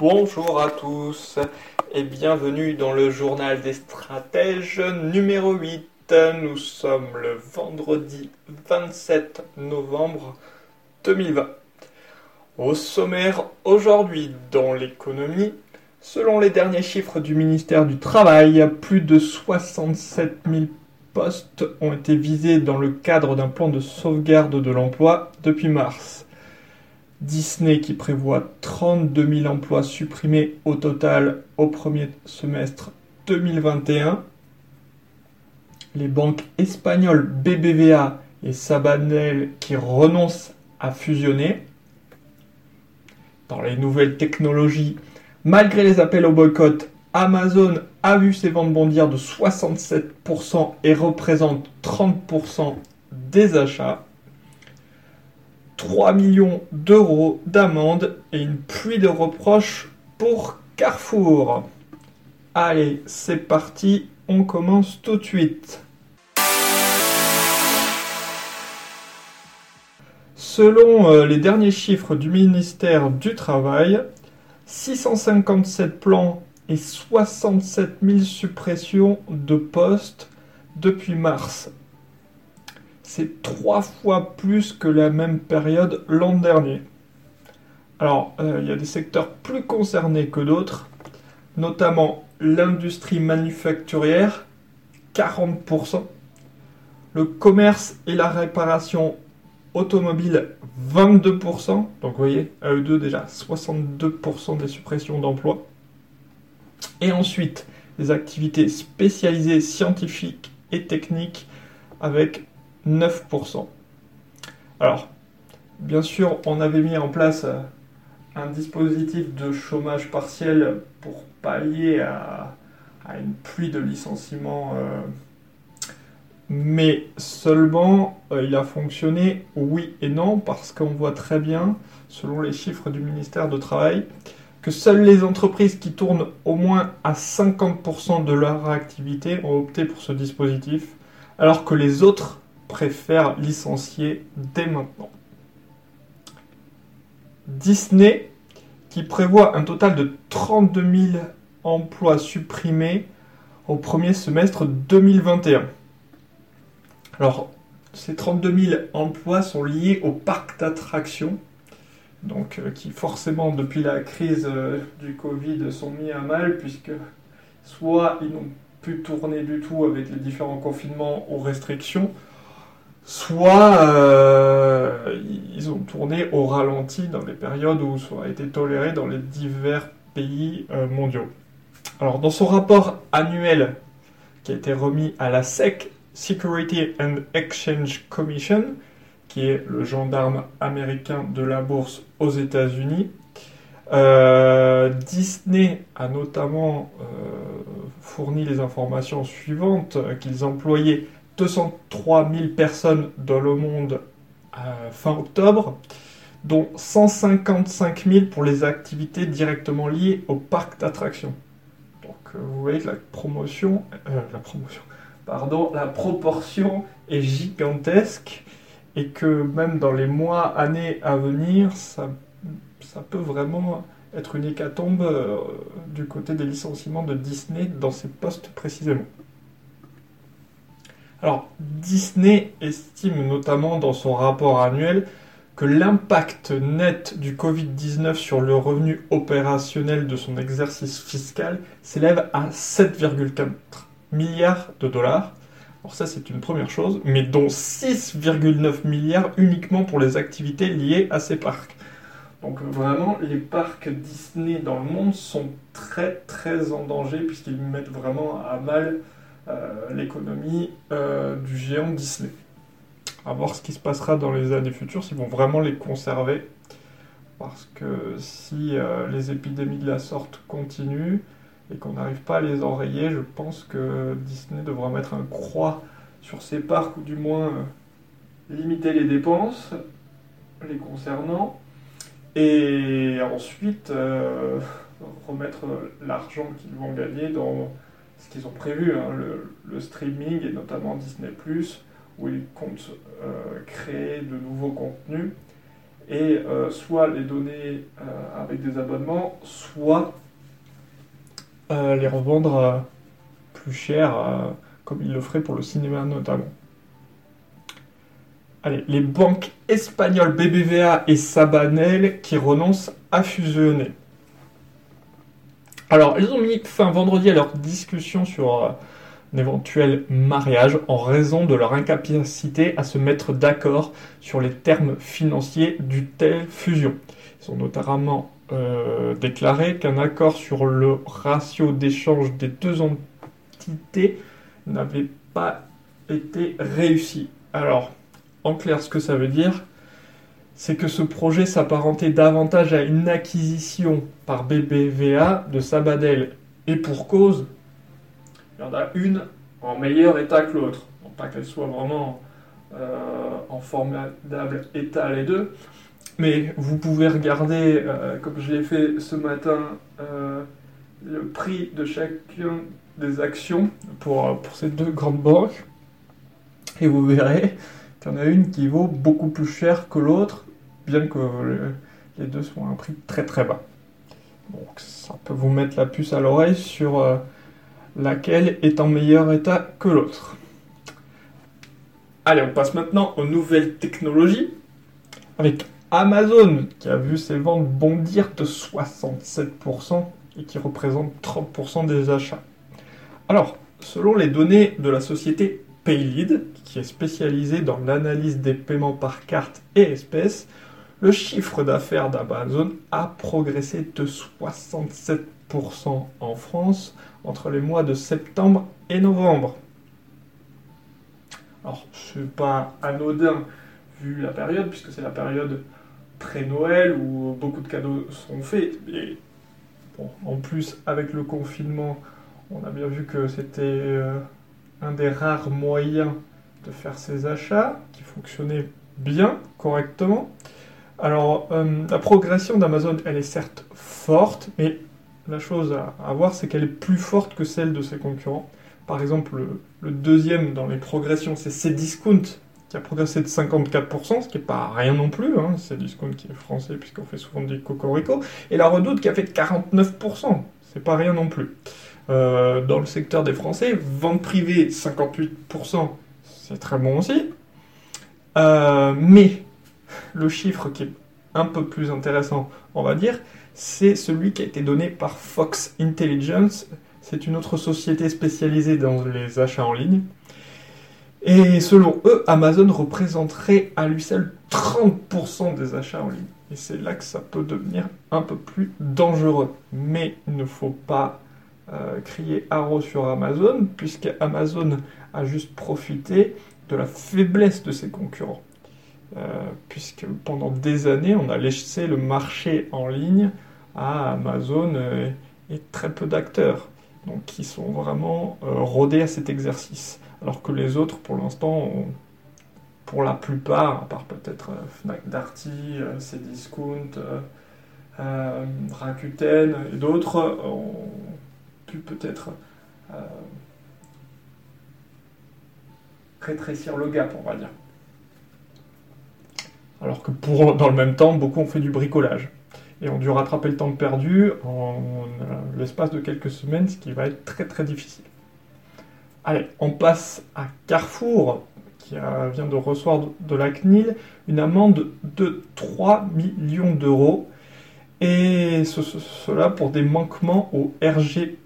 Bonjour à tous et bienvenue dans le journal des stratèges numéro 8. Nous sommes le vendredi 27 novembre 2020. Au sommaire aujourd'hui dans l'économie, selon les derniers chiffres du ministère du Travail, plus de 67 000 postes ont été visés dans le cadre d'un plan de sauvegarde de l'emploi depuis mars. Disney qui prévoit 32 000 emplois supprimés au total au premier semestre 2021. Les banques espagnoles BBVA et Sabanel qui renoncent à fusionner. Dans les nouvelles technologies, malgré les appels au boycott, Amazon a vu ses ventes bondir de 67% et représente 30% des achats. 3 millions d'euros d'amende et une pluie de reproches pour Carrefour. Allez, c'est parti, on commence tout de suite. Selon euh, les derniers chiffres du ministère du Travail, 657 plans et 67 000 suppressions de postes depuis mars c'est trois fois plus que la même période l'an dernier. Alors, euh, il y a des secteurs plus concernés que d'autres, notamment l'industrie manufacturière, 40%, le commerce et la réparation automobile, 22%, donc vous voyez, à eux deux déjà, 62% des suppressions d'emplois. Et ensuite, les activités spécialisées scientifiques et techniques avec 9%. Alors, bien sûr, on avait mis en place euh, un dispositif de chômage partiel pour pallier à, une pluie de licenciements, euh, mais seulement euh, il a fonctionné oui et non, parce qu'on voit très bien, selon les chiffres du ministère du Travail, que seules les entreprises qui tournent au moins à 50% de leur activité ont opté pour ce dispositif, alors que les autres préfère licencier dès maintenant. Disney, qui prévoit un total de 32 000 emplois supprimés au premier semestre 2021. Alors, ces 32 000 emplois sont liés au parc d'attractions, donc euh, qui forcément depuis la crise euh, du Covid sont mis à mal puisque soit ils n'ont pu tourner du tout avec les différents confinements ou restrictions, soit euh, ils ont tourné au ralenti dans les périodes où ça a été toléré dans les divers pays euh, mondiaux. Alors dans son rapport annuel qui a été remis à la SEC, Security and Exchange Commission, qui est le gendarme américain de la bourse aux États-Unis, euh, Disney a notamment fourni les informations suivantes qu'ils employaient 203 000 personnes dans le monde fin octobre, dont 155 000 pour les activités directement liées au parc d'attractions. Donc euh, vous voyez que la promotion, euh, la promotion, pardon, la proportion est gigantesque et que même dans les mois, années à venir, ça, ça peut vraiment être une hécatombe euh, du côté des licenciements de Disney dans ces postes précisément. Alors, Disney estime notamment dans son rapport annuel que l'impact net du Covid-19 sur le revenu opérationnel de son exercice fiscal s'élève à 7,4 milliards de dollars. Alors ça c'est une première chose, mais dont 6,9 milliards uniquement pour les activités liées à ces parcs. Donc vraiment, les parcs Disney dans le monde sont très très en danger puisqu'ils mettent vraiment à mal l'économie euh, du géant Disney. À voir ce qui se passera dans les années futures, s'ils vont vraiment les conserver parce que si euh, les épidémies de la sorte continuent et qu'on n'arrive pas à les enrayer, je pense que Disney devra mettre un croix sur ses parcs ou du moins euh, limiter les dépenses les concernant et ensuite euh, remettre l'argent qu'ils vont gagner dans ce qu'ils ont prévu, hein, le, streaming et notamment Disney ⁇ où ils comptent créer de nouveaux contenus et euh, soit les donner euh, avec des abonnements, soit euh, les revendre plus cher, comme ils le feraient pour le cinéma notamment. Allez, les banques espagnoles BBVA et Sabanel qui renoncent à fusionner. Alors, ils ont mis fin vendredi à leur discussion sur éventuel mariage en raison de leur incapacité à se mettre d'accord sur les termes financiers d'une telle fusion. Ils ont notamment euh, déclaré qu'un accord sur le ratio d'échange des deux entités n'avait pas été réussi. Alors, en clair, ce que ça veut dire, c'est que ce projet s'apparentait davantage à une acquisition par BBVA de Sabadell. Et pour cause, il y en a une en meilleur état que l'autre. Pas qu'elle soit vraiment euh, en formidable état les deux, mais vous pouvez regarder, euh, comme je l'ai fait ce matin, euh, le prix de chacune des actions pour, pour ces deux grandes banques, et vous verrez y en a une qui vaut beaucoup plus cher que l'autre, bien que les deux soient à un prix très très bas. Donc ça peut vous mettre la puce à l'oreille sur laquelle est en meilleur état que l'autre. Allez, on passe maintenant aux nouvelles technologies, avec Amazon qui a vu ses ventes bondir de 67% et qui représente 30% des achats. Alors, selon les données de la société Paylead, qui est spécialisée dans l'analyse des paiements par carte et espèces, le chiffre d'affaires d'Amazon a progressé de 67% en France entre les mois de septembre et novembre. Alors, n'est pas anodin vu la période, puisque c'est la période pré-Noël où beaucoup de cadeaux sont faits. Et en plus, avec le confinement, on a bien vu que c'était euh, un des rares moyens de faire ces achats qui fonctionnait bien, correctement. Alors, euh, la progression d'Amazon, elle est certes forte, mais la chose à, voir, c'est qu'elle est plus forte que celle de ses concurrents. Par exemple, le, deuxième dans les progressions, c'est Cdiscount, qui a progressé de 54%, ce qui n'est pas rien non plus. Hein. Cdiscount qui est français, puisqu'on fait souvent des cocorico. Et la Redoute qui a fait 49%, c'est pas rien non plus. Euh, dans le secteur des Français, vente privée 58%, c'est très bon aussi. Euh, mais le chiffre qui est un peu plus intéressant, on va dire, c'est celui qui a été donné par Fox Intelligence. C'est une autre société spécialisée dans les achats en ligne. Et selon eux, Amazon représenterait à lui seul 30% des achats en ligne. Et c'est là que ça peut devenir un peu plus dangereux. Mais il ne faut pas euh, crier haro sur Amazon, puisque Amazon a juste profité de la faiblesse de ses concurrents. Euh, puisque pendant des années, on a laissé le marché en ligne à Amazon euh, et très peu d'acteurs, donc qui sont vraiment rodés à cet exercice. Alors que les autres, pour l'instant, pour la plupart, à part peut-être Fnac Darty, Cdiscount, Rakuten et d'autres, ont peut-être rétrécir le gap, on va dire alors que pour, dans le même temps, beaucoup ont fait du bricolage et ont dû rattraper le temps perdu en euh, l'espace de quelques semaines, ce qui va être très très difficile. Allez, on passe à Carrefour, qui vient de recevoir de la CNIL une amende de 3 millions d'euros, et cela pour des manquements au RGPD.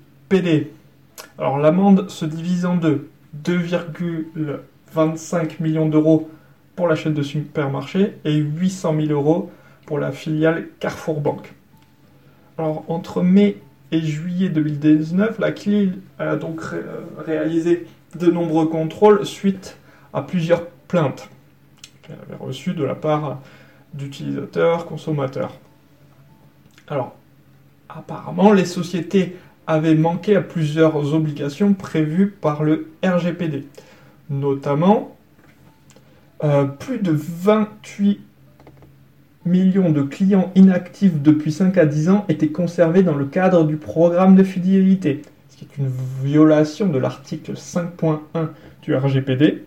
Alors l'amende se divise en deux, 2,25 millions d'euros pour la chaîne de supermarché et 800 000 euros pour la filiale Carrefour Bank. Alors, entre mai et juillet 2019, la CNIL a donc réalisé de nombreux contrôles suite à plusieurs plaintes qu'elle avait reçues de la part d'utilisateurs, consommateurs. Alors, apparemment, les sociétés avaient manqué à plusieurs obligations prévues par le RGPD, notamment euh, plus de 28 millions de clients inactifs depuis 5 à 10 ans étaient conservés dans le cadre du programme de fidélité, ce qui est une violation de l'article 5.1 du RGPD,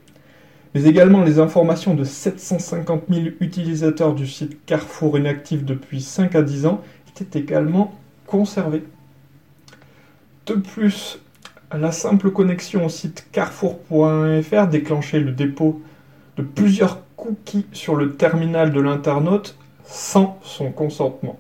mais également les informations de 750 000 utilisateurs du site Carrefour inactifs depuis 5 à 10 ans étaient également conservées. De plus, la simple connexion au site carrefour.fr déclenchait le dépôt de plusieurs cookies sur le terminal de l'internaute sans son consentement.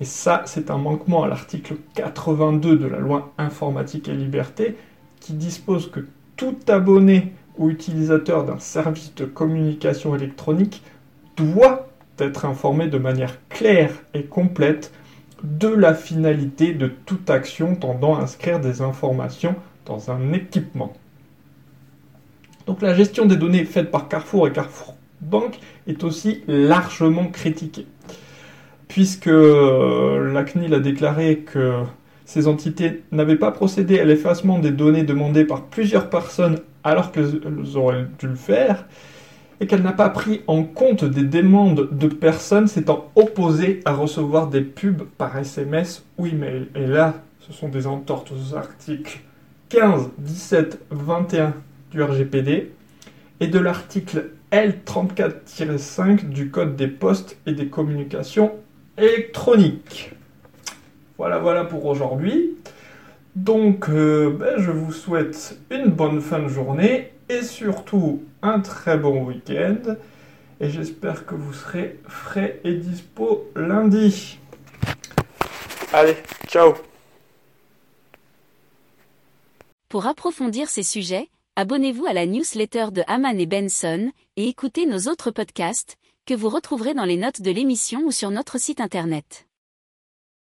Et ça, c'est un manquement à l'article 82 de la loi informatique et liberté qui dispose que tout abonné ou utilisateur d'un service de communication électronique doit être informé de manière claire et complète de la finalité de toute action tendant à inscrire des informations dans un équipement. Donc la gestion des données faite par Carrefour et Carrefour Bank est aussi largement critiquée, puisque euh, la CNIL a déclaré que ces entités n'avaient pas procédé à l'effacement des données demandées par plusieurs personnes alors qu'elles auraient dû le faire, et qu'elle n'a pas pris en compte des demandes de personnes s'étant opposées à recevoir des pubs par SMS ou email. Et là, ce sont des entortes aux articles 15, 17, 21 du RGPD et de l'article L34-5 du Code des postes et des communications électroniques. Voilà, voilà pour aujourd'hui. Donc, euh, ben, je vous souhaite une bonne fin de journée et surtout un très bon week-end. Et j'espère que vous serez frais et dispo lundi. Allez, ciao Pour approfondir ces sujets, abonnez-vous à la newsletter de Haman et Benson et écoutez nos autres podcasts que vous retrouverez dans les notes de l'émission ou sur notre site internet.